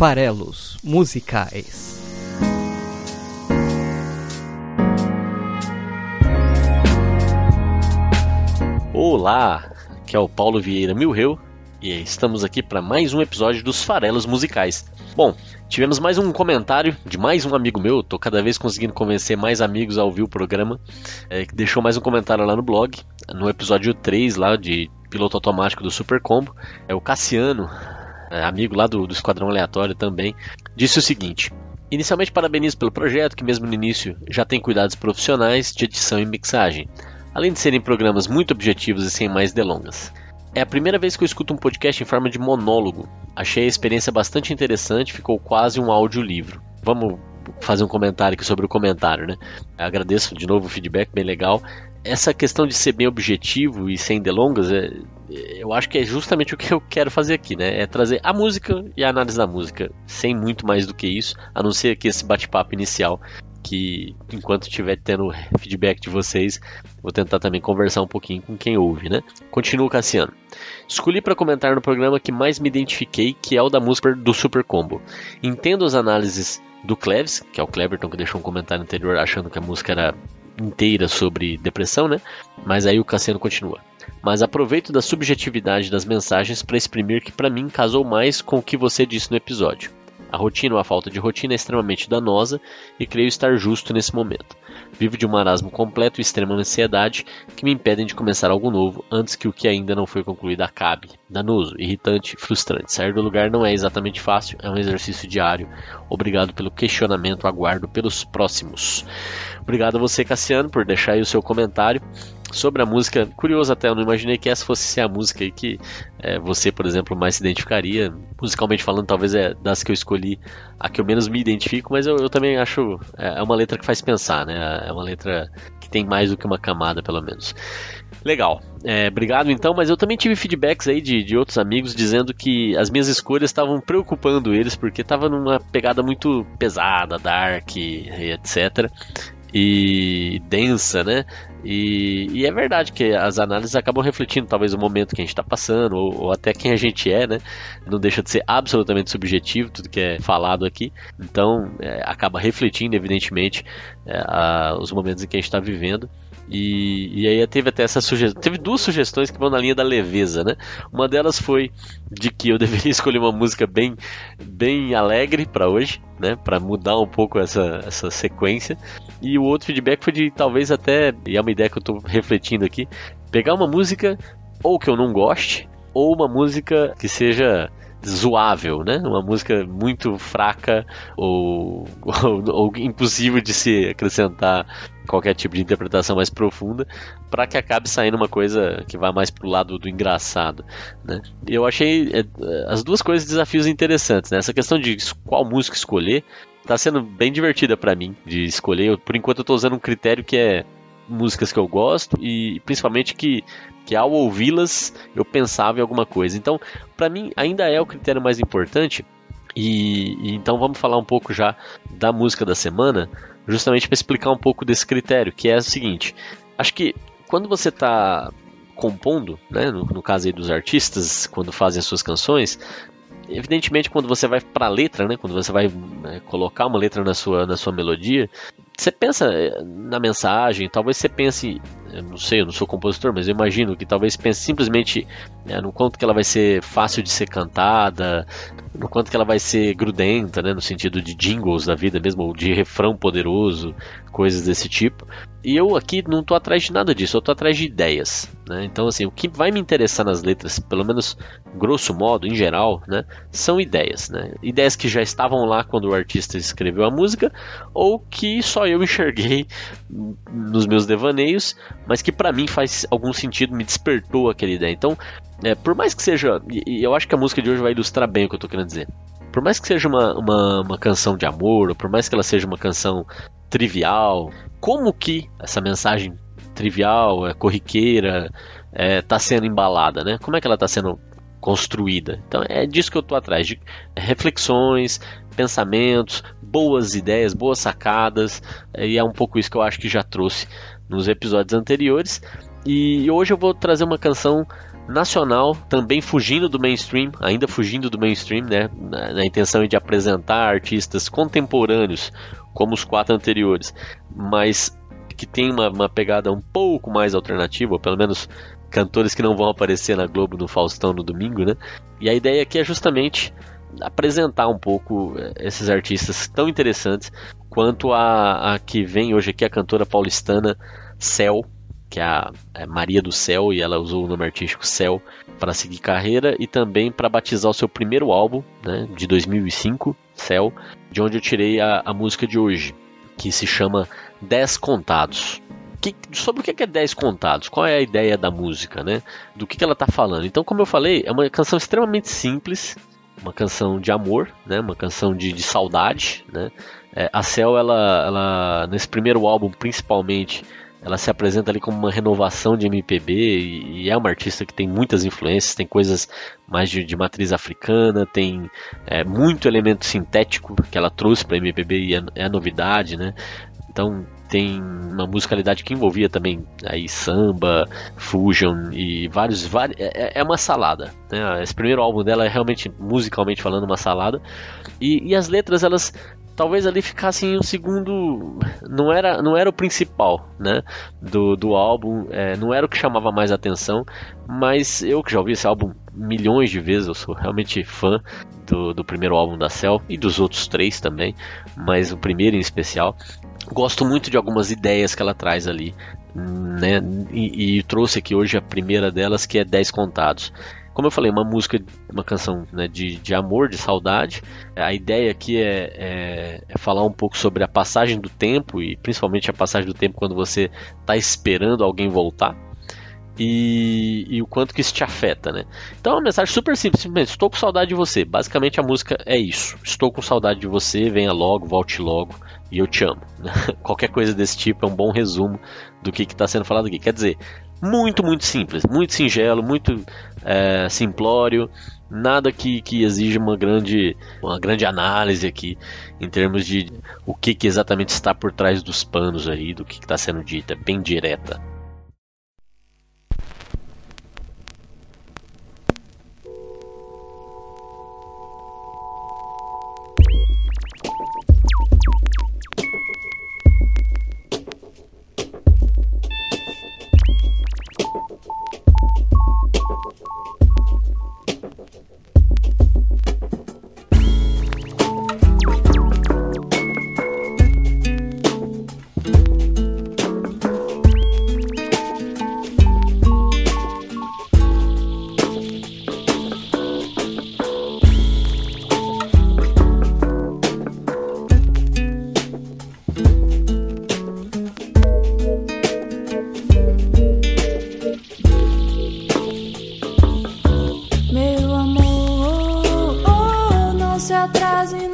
Farelos Musicais. Olá, aqui é o Paulo Vieira Milreu e estamos aqui para mais um episódio dos Farelos Musicais. Bom, tivemos mais um comentário de mais um amigo meu, tô cada vez conseguindo convencer mais amigos a ouvir o programa, é, que deixou mais um comentário lá no blog, no episódio 3 lá de piloto automático do Super Combo, é o Cassiano, amigo lá do, do Esquadrão Aleatório também, disse o seguinte: Inicialmente parabenizo pelo projeto, que mesmo no início já tem cuidados profissionais de edição e mixagem, além de serem programas muito objetivos e sem mais delongas. É a primeira vez que eu escuto um podcast em forma de monólogo. Achei a experiência bastante interessante, ficou quase um audiolivro. Vamos fazer um comentário aqui sobre o comentário, né? Agradeço de novo o feedback, bem legal. Essa questão de ser bem objetivo e sem delongas, é, eu acho que é justamente o que eu quero fazer aqui, né? É trazer a música e a análise da música, sem muito mais do que isso, a não ser que esse bate-papo inicial que enquanto estiver tendo feedback de vocês, vou tentar também conversar um pouquinho com quem ouve, né? Continuo Cassiano. Escolhi para comentar no programa que mais me identifiquei, que é o da música do Super Combo. Entendo as análises do Cleves, que é o Cleverton que deixou um comentário anterior achando que a música era inteira sobre depressão, né? Mas aí o Cassiano continua. Mas aproveito da subjetividade das mensagens para exprimir que para mim casou mais com o que você disse no episódio. A rotina ou a falta de rotina é extremamente danosa e creio estar justo nesse momento. Vivo de um marasmo completo e extrema ansiedade que me impedem de começar algo novo antes que o que ainda não foi concluído acabe. Danoso, irritante, frustrante. Sair do lugar não é exatamente fácil, é um exercício diário. Obrigado pelo questionamento, aguardo pelos próximos. Obrigado a você, Cassiano, por deixar aí o seu comentário sobre a música. Curioso até, eu não imaginei que essa fosse ser a música que é, você, por exemplo, mais se identificaria. Musicalmente falando, talvez é das que eu escolhi a que eu menos me identifico, mas eu, eu também acho. É, é uma letra que faz pensar, né? É uma letra que tem mais do que uma camada, pelo menos. Legal. É, obrigado então, mas eu também tive feedbacks aí de, de outros amigos dizendo que as minhas escolhas estavam preocupando eles porque estava numa pegada muito pesada, dark, etc e densa, né? E, e, é verdade que as análises acabam refletindo talvez o momento que a gente está passando, ou, ou, até quem a gente é, né? Não deixa de ser absolutamente subjetivo tudo que é falado aqui. Então é, acaba refletindo, evidentemente, é, a, os momentos em que a gente está vivendo. E, e, aí teve até essa sugestão. Teve duas sugestões que vão na linha da leveza, né? Uma delas foi de que eu deveria escolher uma música bem, bem alegre para hoje, né? Para mudar um pouco essa, essa sequência. E o outro feedback foi de talvez até, e é uma ideia que eu estou refletindo aqui, pegar uma música ou que eu não goste, ou uma música que seja zoável, né? Uma música muito fraca ou, ou, ou, impossível de se acrescentar qualquer tipo de interpretação mais profunda para que acabe saindo uma coisa que vá mais pro lado do engraçado, né? Eu achei é, as duas coisas desafios interessantes, né? Essa questão de qual música escolher tá sendo bem divertida para mim de escolher. Eu, por enquanto eu tô usando um critério que é músicas que eu gosto e principalmente que, que ao ouvi-las eu pensava em alguma coisa. Então, para mim ainda é o critério mais importante. E, e, então vamos falar um pouco já da música da semana, justamente para explicar um pouco desse critério, que é o seguinte: acho que quando você está compondo, né, no, no caso aí dos artistas, quando fazem as suas canções, evidentemente quando você vai para a letra, né, quando você vai né, colocar uma letra na sua, na sua melodia, você pensa eh, na mensagem, talvez você pense, eu não sei, eu não sou compositor, mas eu imagino que talvez pense simplesmente né, no quanto que ela vai ser fácil de ser cantada, no quanto que ela vai ser grudenta, né, no sentido de jingles da vida mesmo, ou de refrão poderoso, coisas desse tipo. E eu aqui não estou atrás de nada disso, eu estou atrás de ideias. Né? Então, assim, o que vai me interessar nas letras, pelo menos grosso modo, em geral, né, são ideias. Né? Ideias que já estavam lá quando o artista escreveu a música, ou que só eu enxerguei nos meus devaneios, mas que para mim faz algum sentido, me despertou aquela ideia. Então, é, por mais que seja. E eu acho que a música de hoje vai ilustrar bem o que eu estou querendo dizer. Por mais que seja uma, uma, uma canção de amor, ou por mais que ela seja uma canção trivial, como que essa mensagem trivial, é, corriqueira, está é, sendo embalada, né? Como é que ela está sendo construída? Então é disso que eu estou atrás, de reflexões, pensamentos, boas ideias, boas sacadas, é, e é um pouco isso que eu acho que já trouxe nos episódios anteriores. E hoje eu vou trazer uma canção nacional, também fugindo do mainstream, ainda fugindo do mainstream, né? Na, na intenção de apresentar artistas contemporâneos, como os quatro anteriores, mas que tem uma, uma pegada um pouco mais alternativa, ou pelo menos cantores que não vão aparecer na Globo no Faustão no domingo, né? E a ideia aqui é justamente apresentar um pouco eh, esses artistas tão interessantes quanto a, a que vem hoje aqui a cantora paulistana Cel, que é a é Maria do Céu, e ela usou o nome artístico Cel para seguir carreira e também para batizar o seu primeiro álbum, né, de 2005, Cel, de onde eu tirei a, a música de hoje, que se chama Dez Contados. Que, sobre o que é 10 contados, qual é a ideia da música, né? Do que, que ela está falando. Então, como eu falei, é uma canção extremamente simples, uma canção de amor, né? Uma canção de, de saudade, né? É, a Cel, ela, ela, nesse primeiro álbum, principalmente, ela se apresenta ali como uma renovação de MPB e, e é uma artista que tem muitas influências, tem coisas mais de, de matriz africana, tem é, muito elemento sintético que ela trouxe para MPB e é, é novidade, né? Então tem uma musicalidade que envolvia também aí samba, fusion e vários, vários é, é, uma salada. Né? Esse primeiro álbum dela é realmente musicalmente falando uma salada e, e as letras elas talvez ali ficassem um segundo não era não era o principal né do, do álbum é, não era o que chamava mais atenção mas eu que já ouvi esse álbum milhões de vezes eu sou realmente fã do, do primeiro álbum da Cell e dos outros três também mas o primeiro em especial. Gosto muito de algumas ideias que ela traz ali né e, e trouxe aqui hoje a primeira delas que é 10 contados como eu falei, uma música, uma canção né, de, de amor, de saudade. A ideia aqui é, é, é, falar um pouco sobre a passagem do tempo e principalmente a passagem do tempo quando você está esperando alguém voltar. E, e, o quanto que isso te afeta, né? Então é uma mensagem super simples, simplesmente estou com saudade de você. Basicamente a música é isso. Estou com saudade de você, venha logo, volte logo e eu te amo. Qualquer coisa desse tipo é um bom resumo do que está sendo falado aqui. Quer dizer, muito, muito simples, muito singelo, muito é, simplório, nada que, que exija uma grande, uma grande análise aqui em termos de o que, que exatamente está por trás dos panos aí, do que está sendo dito, é bem direta.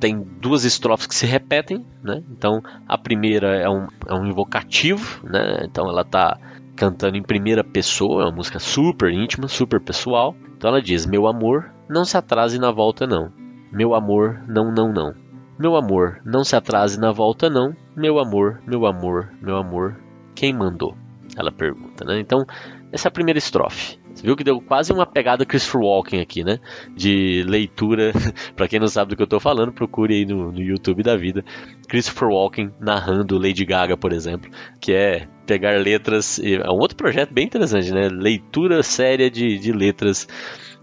tem duas estrofes que se repetem, né? Então a primeira é um, é um invocativo, né? Então ela está cantando em primeira pessoa, é uma música super íntima, super pessoal. Então ela diz: Meu amor, não se atrase na volta, não. Meu amor, não, não, não. Meu amor, não se atrase na volta, não. Meu amor, meu amor, meu amor, quem mandou? Ela pergunta, né? Então, essa é a primeira estrofe. Você viu que deu quase uma pegada Christopher Walken aqui, né? De leitura. para quem não sabe do que eu tô falando, procure aí no, no YouTube da vida. Christopher Walken narrando Lady Gaga, por exemplo, que é pegar letras. É um outro projeto bem interessante, né? Leitura séria de, de letras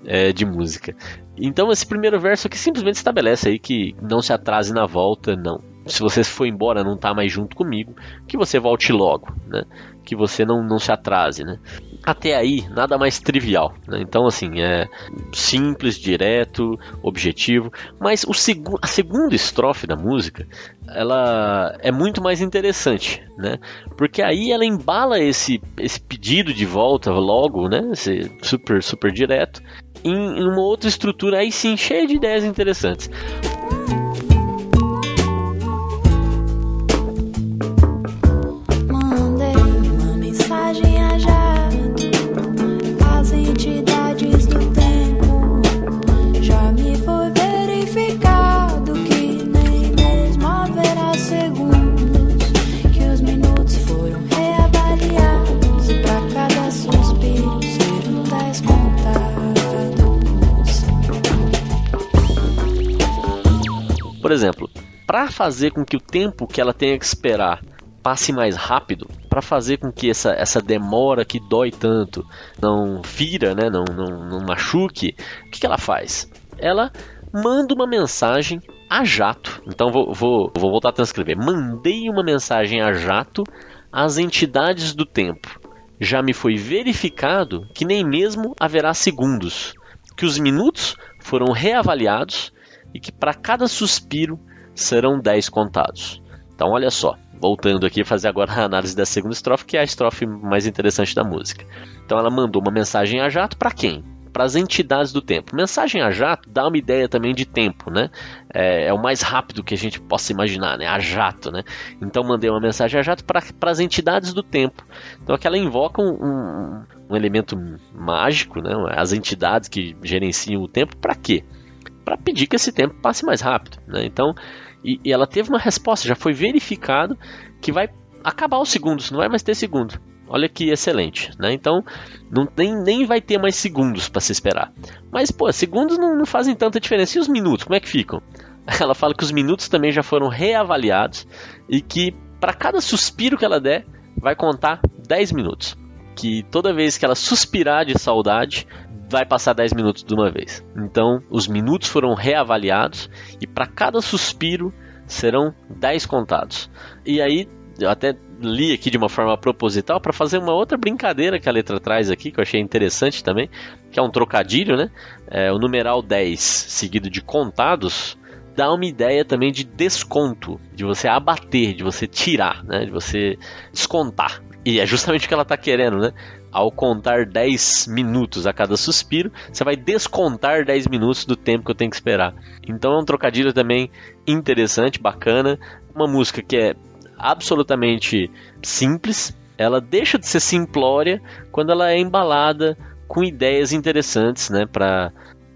é, de música. Então esse primeiro verso aqui simplesmente estabelece aí que não se atrase na volta, não. Se você for embora, não tá mais junto comigo, que você volte logo, né? Que você não, não se atrase, né? Até aí nada mais trivial. Né? Então, assim, é simples, direto, objetivo. Mas o seg a segunda estrofe da música ela é muito mais interessante, né? Porque aí ela embala esse, esse pedido de volta logo, né? Esse super, super direto, em, em uma outra estrutura aí sim cheia de ideias interessantes. Para fazer com que o tempo que ela tenha que esperar passe mais rápido, para fazer com que essa, essa demora que dói tanto não fira, né, não, não, não machuque, o que, que ela faz? Ela manda uma mensagem a jato. Então vou, vou, vou voltar a transcrever. Mandei uma mensagem a jato às entidades do tempo. Já me foi verificado que nem mesmo haverá segundos, que os minutos foram reavaliados e que para cada suspiro serão 10 contados. Então, olha só, voltando aqui fazer agora a análise da segunda estrofe, que é a estrofe mais interessante da música. Então, ela mandou uma mensagem a jato para quem? Para as entidades do tempo. Mensagem a jato dá uma ideia também de tempo, né? É, é, o mais rápido que a gente possa imaginar, né? A jato, né? Então, mandei uma mensagem a jato para as entidades do tempo. Então, aqui ela invoca um, um, um elemento mágico, né? As entidades que gerenciam o tempo, para quê? para pedir que esse tempo passe mais rápido. Né? Então, e, e, ela teve uma resposta, já foi verificado que vai acabar os segundos, não vai mais ter segundo. Olha que excelente, né? Então, não, nem, nem vai ter mais segundos para se esperar. Mas, pô, segundos não, não fazem tanta diferença. E os minutos, como é que ficam? Ela fala que os minutos também já foram reavaliados e que para cada suspiro que ela der, vai contar 10 minutos. Que toda vez que ela suspirar de saudade, vai passar 10 minutos de uma vez. Então, os minutos foram reavaliados e para cada suspiro serão 10 contados. E aí, eu até li aqui de uma forma proposital para fazer uma outra brincadeira que a letra traz aqui, que eu achei interessante também, que é um trocadilho, né? É, o numeral 10 seguido de contados dá uma ideia também de desconto, de você abater, de você tirar, né? De você descontar. E é justamente o que ela está querendo, né? Ao contar 10 minutos a cada suspiro, você vai descontar 10 minutos do tempo que eu tenho que esperar. Então é um trocadilho também interessante, bacana. Uma música que é absolutamente simples, ela deixa de ser simplória quando ela é embalada com ideias interessantes, né, para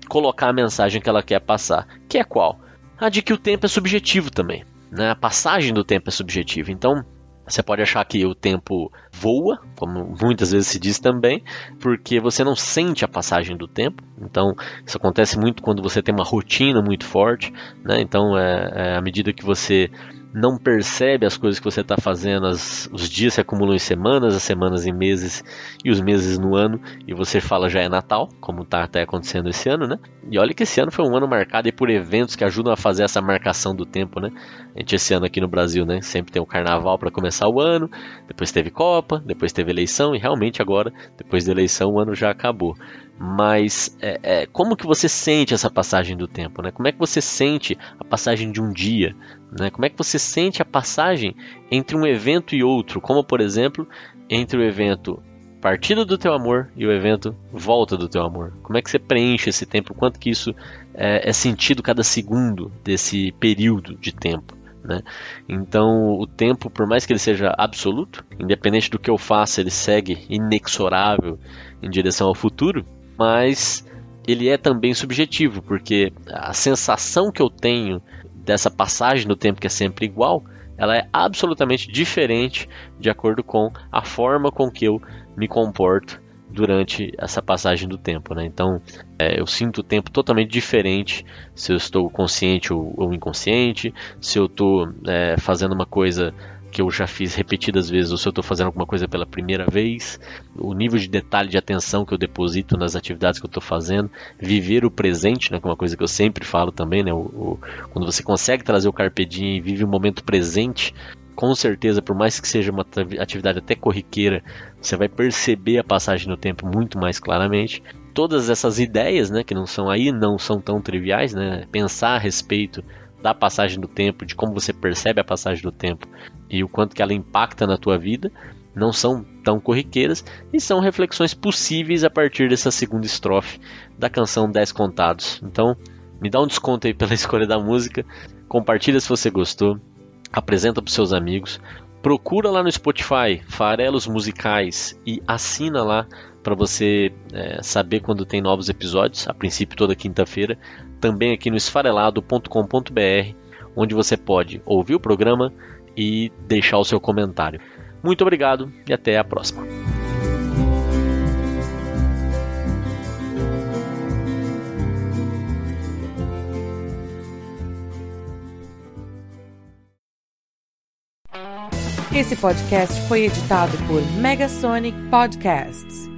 colocar a mensagem que ela quer passar. Que é qual? A de que o tempo é subjetivo também, né? A passagem do tempo é subjetiva. Então, você pode achar que o tempo voa, como muitas vezes se diz também, porque você não sente a passagem do tempo. Então, isso acontece muito quando você tem uma rotina muito forte. Né? Então, é, é à medida que você não percebe as coisas que você está fazendo, as, os dias se acumulam em semanas, as semanas em meses e os meses no ano, e você fala já é Natal, como está até acontecendo esse ano, né? E olha que esse ano foi um ano marcado por eventos que ajudam a fazer essa marcação do tempo, né? A gente esse ano aqui no Brasil, né? Sempre tem o carnaval para começar o ano, depois teve Copa, depois teve eleição, e realmente agora, depois da eleição, o ano já acabou mas é, é, como que você sente essa passagem do tempo, né? Como é que você sente a passagem de um dia, né? Como é que você sente a passagem entre um evento e outro, como por exemplo entre o evento partida do teu amor e o evento volta do teu amor. Como é que você preenche esse tempo? Quanto que isso é, é sentido cada segundo desse período de tempo? Né? Então, o tempo, por mais que ele seja absoluto, independente do que eu faça, ele segue inexorável em direção ao futuro mas ele é também subjetivo, porque a sensação que eu tenho dessa passagem do tempo que é sempre igual, ela é absolutamente diferente de acordo com a forma com que eu me comporto durante essa passagem do tempo, né? Então, é, eu sinto o tempo totalmente diferente se eu estou consciente ou, ou inconsciente, se eu estou é, fazendo uma coisa que eu já fiz repetidas vezes, ou se eu estou fazendo alguma coisa pela primeira vez, o nível de detalhe de atenção que eu deposito nas atividades que eu estou fazendo, viver o presente, né, que é uma coisa que eu sempre falo também, né, o, o, quando você consegue trazer o carpe diem e vive o momento presente, com certeza, por mais que seja uma atividade até corriqueira, você vai perceber a passagem do tempo muito mais claramente. Todas essas ideias, né, que não são aí, não são tão triviais, né? Pensar a respeito da passagem do tempo, de como você percebe a passagem do tempo e o quanto que ela impacta na tua vida, não são tão corriqueiras e são reflexões possíveis a partir dessa segunda estrofe da canção 10 Contados. Então, me dá um desconto aí pela escolha da música, compartilha se você gostou, apresenta para seus amigos, procura lá no Spotify Farelos Musicais e assina lá para você é, saber quando tem novos episódios, a princípio toda quinta-feira, também aqui no esfarelado.com.br, onde você pode ouvir o programa e deixar o seu comentário. Muito obrigado e até a próxima. Esse podcast foi editado por Megasonic Podcasts.